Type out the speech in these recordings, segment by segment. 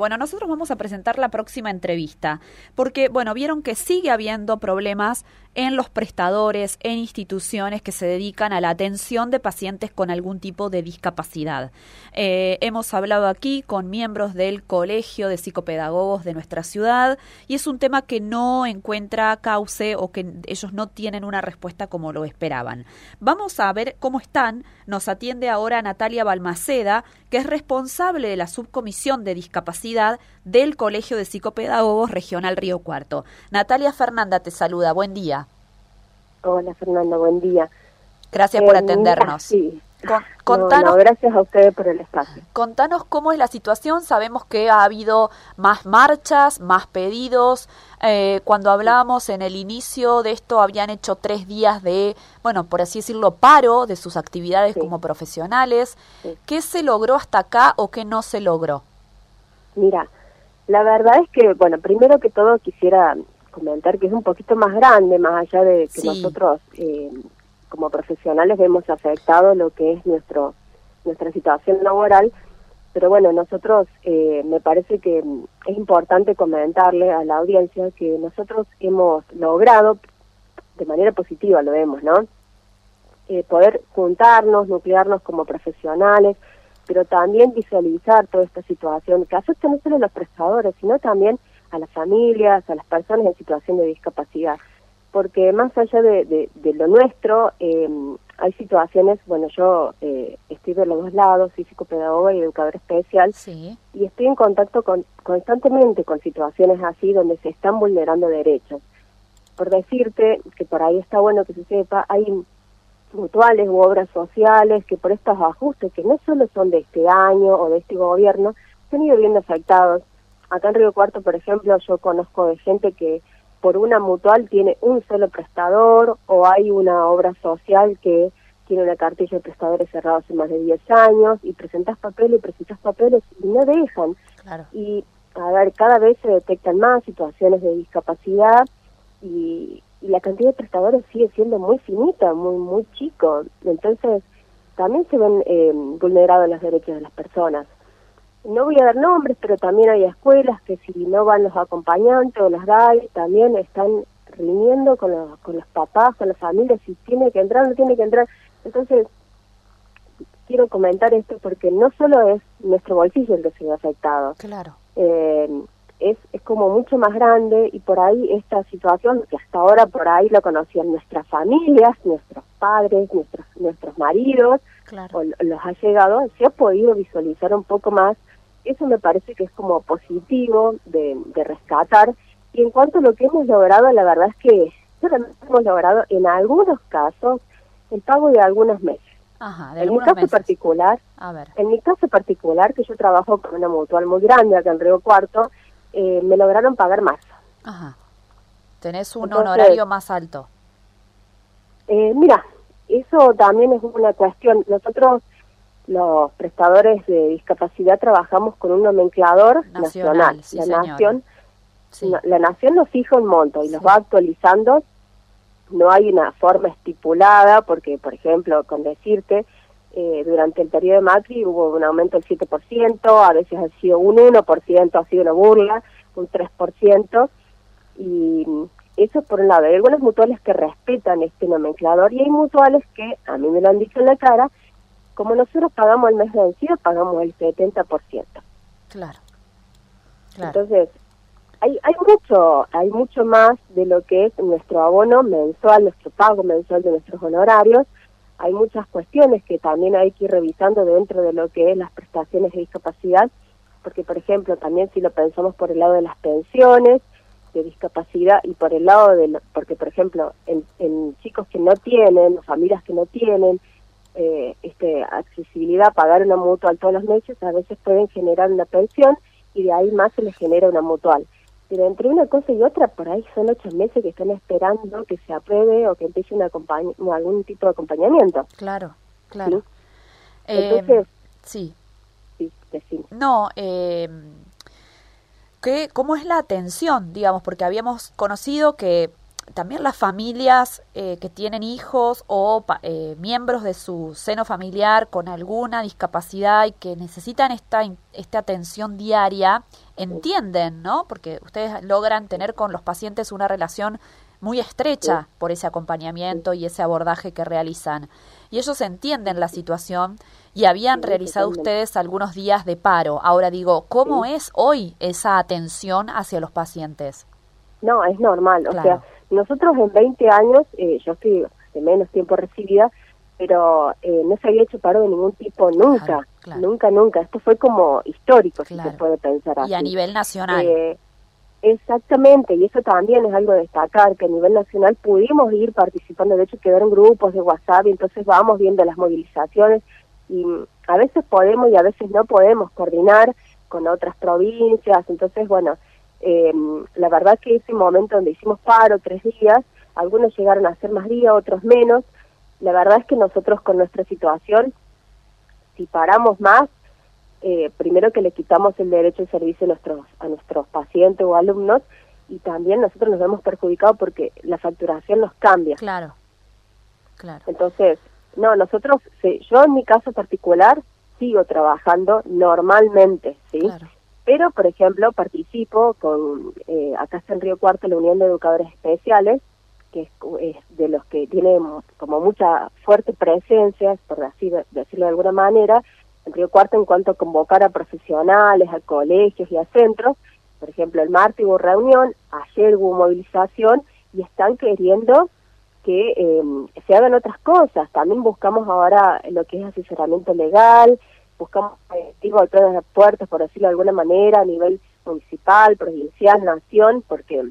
Bueno, nosotros vamos a presentar la próxima entrevista, porque, bueno, vieron que sigue habiendo problemas en los prestadores, en instituciones que se dedican a la atención de pacientes con algún tipo de discapacidad. Eh, hemos hablado aquí con miembros del Colegio de Psicopedagogos de nuestra ciudad y es un tema que no encuentra cauce o que ellos no tienen una respuesta como lo esperaban. Vamos a ver cómo están. Nos atiende ahora Natalia Balmaceda, que es responsable de la subcomisión de discapacidad del Colegio de Psicopedagogos Regional Río Cuarto. Natalia Fernanda te saluda. Buen día. Hola Fernanda, buen día. Gracias por eh, atendernos. sí. contanos, gracias a ustedes por el espacio. Contanos cómo es la situación. Sabemos que ha habido más marchas, más pedidos. Eh, cuando hablábamos en el inicio de esto, habían hecho tres días de, bueno, por así decirlo, paro de sus actividades como profesionales. ¿Qué se logró hasta acá o qué no se logró? Mira, la verdad es que, bueno, primero que todo quisiera comentar que es un poquito más grande, más allá de que nosotros eh, como profesionales vemos afectado lo que es nuestro nuestra situación laboral, pero bueno, nosotros eh, me parece que es importante comentarle a la audiencia que nosotros hemos logrado, de manera positiva lo vemos, ¿no? Eh, poder juntarnos, nuclearnos como profesionales, pero también visualizar toda esta situación que afecta no solo a los prestadores, sino también a las familias, a las personas en situación de discapacidad. Porque más allá de, lo nuestro, eh, hay situaciones, bueno, yo eh, estoy de los dos lados, soy psicopedagoga y educadora especial, y estoy en contacto con, constantemente con situaciones así donde se están vulnerando derechos. Por decirte, que por ahí está bueno que se sepa, hay mutuales u obras sociales que por estos ajustes, que no solo son de este año o de este gobierno, se han ido viendo afectados Acá en Río Cuarto, por ejemplo, yo conozco de gente que por una mutual tiene un solo prestador o hay una obra social que tiene una cartilla de prestadores cerrados hace más de 10 años y presentas papeles y presentas papeles y no dejan. Y a ver, cada vez se detectan más situaciones de discapacidad y, la cantidad de prestadores sigue siendo muy finita, muy muy chico. Entonces, también se ven eh, vulnerados los derechos de las personas no voy a dar nombres, pero también hay escuelas que si no van los acompañantes o las GAI, también están riñendo con los, con los papás, con las familias, si tiene que entrar o no tiene que entrar. Entonces, quiero comentar esto porque no solo es nuestro bolsillo el que se ve afectado. Claro. Eh, es, es como mucho más grande y por ahí esta situación, que hasta ahora por ahí lo conocían nuestras familias, nuestros padres, nuestros, nuestros maridos, o los ha llegado, se ha podido visualizar un poco más eso me parece que es como positivo de, rescatar. Y en cuanto a lo que hemos logrado, la verdad es que hemos logrado en algunos casos el pago de algunos meses. en mi caso particular, en mi caso particular, que yo trabajo con una mutual muy grande acá en Río Cuarto, eh, me lograron pagar más. Ajá. ¿Tenés un honorario más alto? Eh, mira, eso también es una cuestión. Nosotros los prestadores de discapacidad trabajamos con un nomenclador nacional. la nación la nación nos fija un monto y nos va actualizando. No hay una forma estipulada porque, por ejemplo, con decirte, eh, durante el periodo de Macri hubo un aumento del 7%, a veces ha sido un 1%, ha sido una burla, un 3%, y eso por un lado. Hay algunas mutuales que respetan este nomenclador y hay mutuales que, a mí me lo han dicho en la cara, como nosotros pagamos el mes vencido, pagamos el 70%. Claro. claro. Entonces, hay, hay mucho, hay mucho más de lo que es nuestro abono mensual, nuestro pago mensual de nuestros honorarios. Hay muchas cuestiones que también hay que ir revisando dentro de lo que es las prestaciones de discapacidad, porque por ejemplo también si lo pensamos por el lado de las pensiones de discapacidad y por el lado de, porque por ejemplo en, en chicos que no tienen, familias que no tienen, eh, este, accesibilidad pagar una mutual todos los meses, a veces pueden generar una pensión y de ahí más se les genera una mutual. Pero entre una cosa y otra, por ahí son ocho meses que están esperando que se apruebe o que empiece una algún tipo de acompañamiento. Claro, claro. Entonces, sí. Sí, No, eh, ¿qué, ¿cómo es la atención, digamos? Porque habíamos conocido que también las familias eh, que tienen hijos o eh, miembros de su seno familiar con alguna discapacidad y que necesitan esta, esta atención diaria, entienden, ¿no? Porque ustedes logran tener con los pacientes una relación muy estrecha por ese acompañamiento y ese abordaje que realizan. Y ellos entienden la situación y habían realizado ustedes algunos días de paro. Ahora digo, ¿cómo es hoy esa atención hacia los pacientes? No, es normal. O sea, nosotros en 20 años, eh, yo estoy de menos tiempo recibida, pero eh, no se había hecho paro de ningún tipo nunca, nunca, nunca. Esto fue como histórico, si se puede pensar así. Y a nivel nacional. Eh, exactamente, y eso también es algo de destacar, que a nivel nacional pudimos ir participando, de hecho quedaron grupos de WhatsApp y entonces vamos viendo las movilizaciones y a veces podemos y a veces no podemos coordinar con otras provincias, entonces bueno, eh, la verdad que ese momento donde hicimos paro, tres días, algunos llegaron a hacer más días, otros menos. La verdad es que nosotros con nuestra situación, si paramos más, eh, primero que le quitamos el derecho de servicio a nuestros, a nuestros pacientes o alumnos, y también nosotros nos vemos perjudicados porque la facturación nos cambia. Claro, claro. Entonces, no, nosotros, yo en mi caso particular, sigo trabajando normalmente, ¿sí? Claro pero, por ejemplo, participo con, eh, acá está en Río Cuarto, la Unión de Educadores Especiales, que es, de los que tienen como mucha fuerte presencia, por decirlo de alguna manera, en Río Cuarto en cuanto a convocar a profesionales, a colegios y a centros. Por ejemplo, el martes hubo reunión, ayer hubo movilización y están queriendo que eh, se hagan otras cosas. También buscamos ahora lo que es asesoramiento legal, buscamos ir golpear las puertas, por decirlo de alguna manera, a nivel municipal, provincial, nación, porque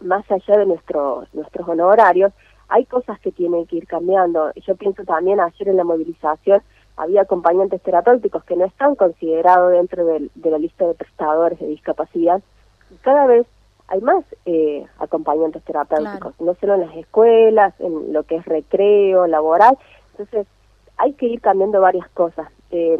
más allá de nuestro, nuestros honorarios, hay cosas que tienen que ir cambiando. Yo pienso también ayer en la movilización había acompañantes terapéuticos que no están considerados dentro de, la lista de prestadores de discapacidad. Y cada vez hay más eh, acompañantes terapéuticos, no solo en las escuelas, en lo que es recreo, laboral. Entonces, hay que ir cambiando varias cosas. Eh,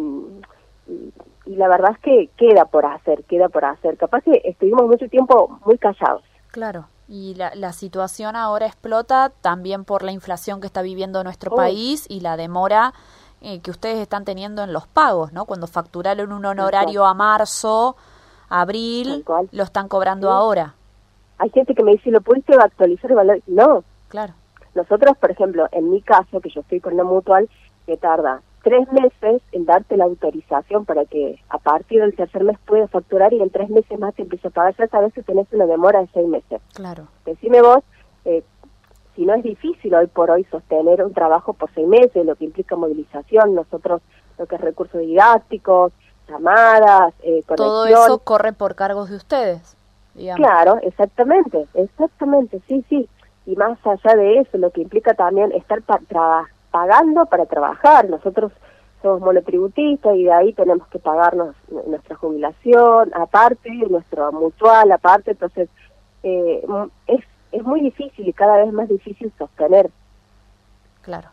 y, la verdad es que queda por hacer, queda por hacer. Capaz que estuvimos mucho tiempo muy callados. Claro. Y la, la situación ahora explota también por la inflación que está viviendo nuestro país y la demora eh, que ustedes están teniendo en los pagos, ¿no? Cuando facturaron un honorario a marzo, abril, lo están cobrando ahora. Hay gente que me dice, ¿lo pudiste actualizar el valor? No. Claro. Nosotros, por ejemplo, en mi caso, que yo estoy con una mutual, que tarda tres meses en darte la autorización para que a partir del tercer mes puedas facturar y en tres meses más te empieza a pagar. Ya sabes que tenés una demora de seis meses. Claro. Decime vos, eh, si no es difícil hoy por hoy sostener un trabajo por seis meses, lo que implica movilización, nosotros lo que es recursos didácticos, llamadas, eh, Todo eso corre por cargos de ustedes, digamos. Claro, exactamente, exactamente, sí, sí. Y más allá de eso, lo que implica también estar para pagando para trabajar. Nosotros somos monotributistas y de ahí tenemos que pagarnos nuestra jubilación aparte, nuestro mutual aparte, entonces eh, es, es muy difícil y cada vez más difícil sostener. Claro.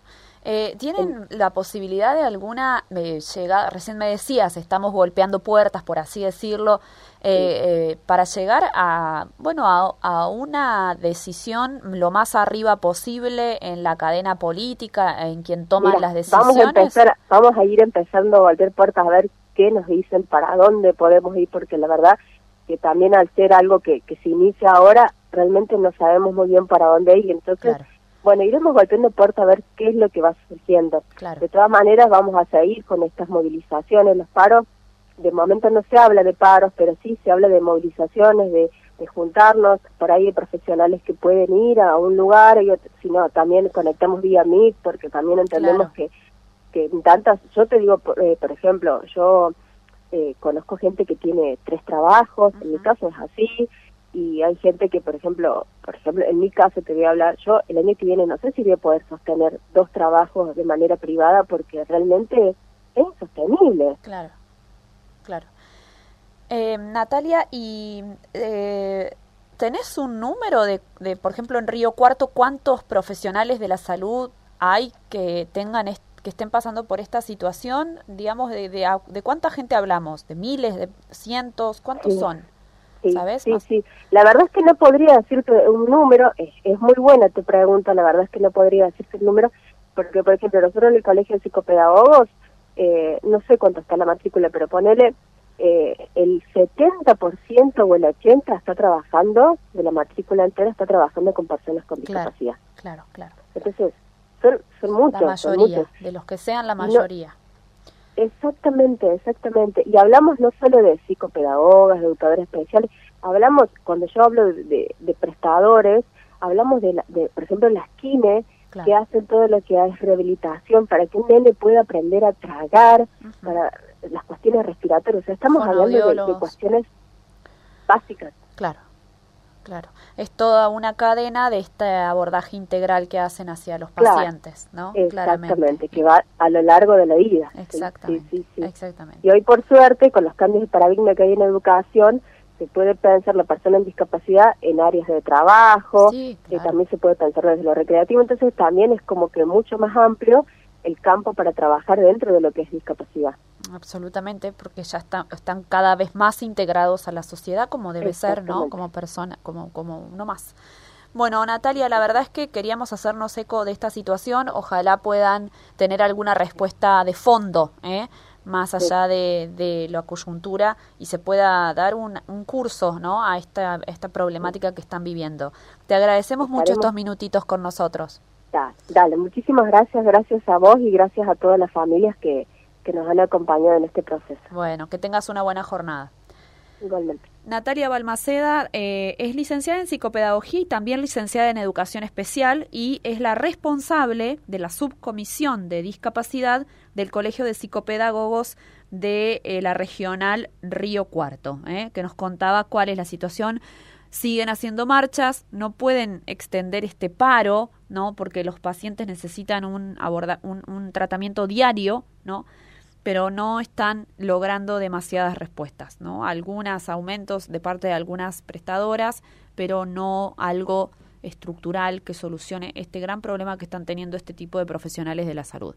Eh, ¿Tienen la posibilidad de alguna eh, llegada? Recién me decías, estamos golpeando puertas, por así decirlo, eh, eh, para llegar a, bueno, a, una decisión lo más arriba posible en la cadena política, en quien toma las decisiones. Vamos a, empezar, vamos a ir empezando a golpear puertas a ver qué nos dicen, para dónde podemos ir, porque la verdad que también al ser algo que, que se inicia ahora, realmente no sabemos muy bien para dónde ir, entonces... Bueno, iremos golpeando puertas a ver qué es lo que va surgiendo. De todas maneras, vamos a seguir con estas movilizaciones, los paros, de momento no se habla de paros, pero sí se habla de movilizaciones, de, juntarnos, por ahí hay profesionales que pueden ir a un lugar, y sino también conectamos vía Meet, porque también entendemos que, que tantas, yo te digo, por, eh, por ejemplo, yo eh, conozco gente que tiene tres trabajos, en mi caso es así, y hay gente que, por ejemplo, por ejemplo, en mi caso te voy a hablar, yo el año que viene no sé si voy a poder sostener dos trabajos de manera privada porque realmente es insostenible. Claro claro. Eh, Natalia, ¿y eh, tenés un número de, de, por ejemplo, en Río Cuarto, cuántos profesionales de la salud hay que tengan que estén pasando por esta situación? Digamos, de, de, cuánta gente hablamos? ¿De miles, de cientos? ¿Cuántos son? Sí, ¿Sabes? Sí, sí. La verdad es que no podría decirte un número, es, es muy buena tu pregunta, la verdad es que no podría decirte un número, porque por ejemplo nosotros en el Colegio de Psicopedagogos, eh, no sé cuánto está la matrícula, pero ponele eh, el 70% o el 80% está trabajando, de la matrícula entera está trabajando con personas con discapacidad. Claro, claro. Entonces, son, son muchos. La mayoría, de los que sean la mayoría. Exactamente, exactamente. Y hablamos no solo de psicopedagogas, de educadores especiales, hablamos, cuando yo hablo de, de, prestadores, hablamos de, de, por ejemplo, las kine, que hacen todo lo que es rehabilitación para que un nene pueda aprender a tragar, para las cuestiones respiratorias. O sea, estamos hablando de, de, cuestiones básicas. Claro, claro. Es toda una cadena de este abordaje integral que hacen hacia los pacientes, ¿no? Exactamente, que va a lo largo de la vida. Exactamente, sí, sí, exactamente. Y hoy, por suerte, con los cambios de paradigma que hay en educación, se puede pensar la persona en discapacidad en áreas de trabajo, sí, claro. también se puede pensar desde lo recreativo, entonces también es como que mucho más amplio el campo para trabajar dentro de lo que es discapacidad. Absolutamente, porque ya están, están cada vez más integrados a la sociedad como debe ser, ¿no? Como persona, como, como uno más. Bueno, Natalia, la verdad es que queríamos hacernos eco de esta situación. Ojalá puedan tener alguna respuesta de fondo, ¿eh? más allá de, de, la coyuntura y se pueda dar un, un curso ¿no? a esta, esta problemática que están viviendo. Te agradecemos Estaremos. mucho estos minutitos con nosotros. Dale, dale, muchísimas gracias, gracias a vos y gracias a todas las familias que, que nos han acompañado en este proceso. Bueno, que tengas una buena jornada. Igualmente. Natalia Balmaceda eh, es licenciada en psicopedagogía y también licenciada en educación especial y es la responsable de la subcomisión de discapacidad del Colegio de Psicopedagogos de eh, la regional Río Cuarto, eh, que nos contaba cuál es la situación. Siguen haciendo marchas, no pueden extender este paro, ¿no? Porque los pacientes necesitan un, aborda un, un tratamiento diario, ¿no? pero no están logrando demasiadas respuestas, ¿no? Algunos aumentos de parte de algunas prestadoras, pero no algo estructural que solucione este gran problema que están teniendo este tipo de profesionales de la salud.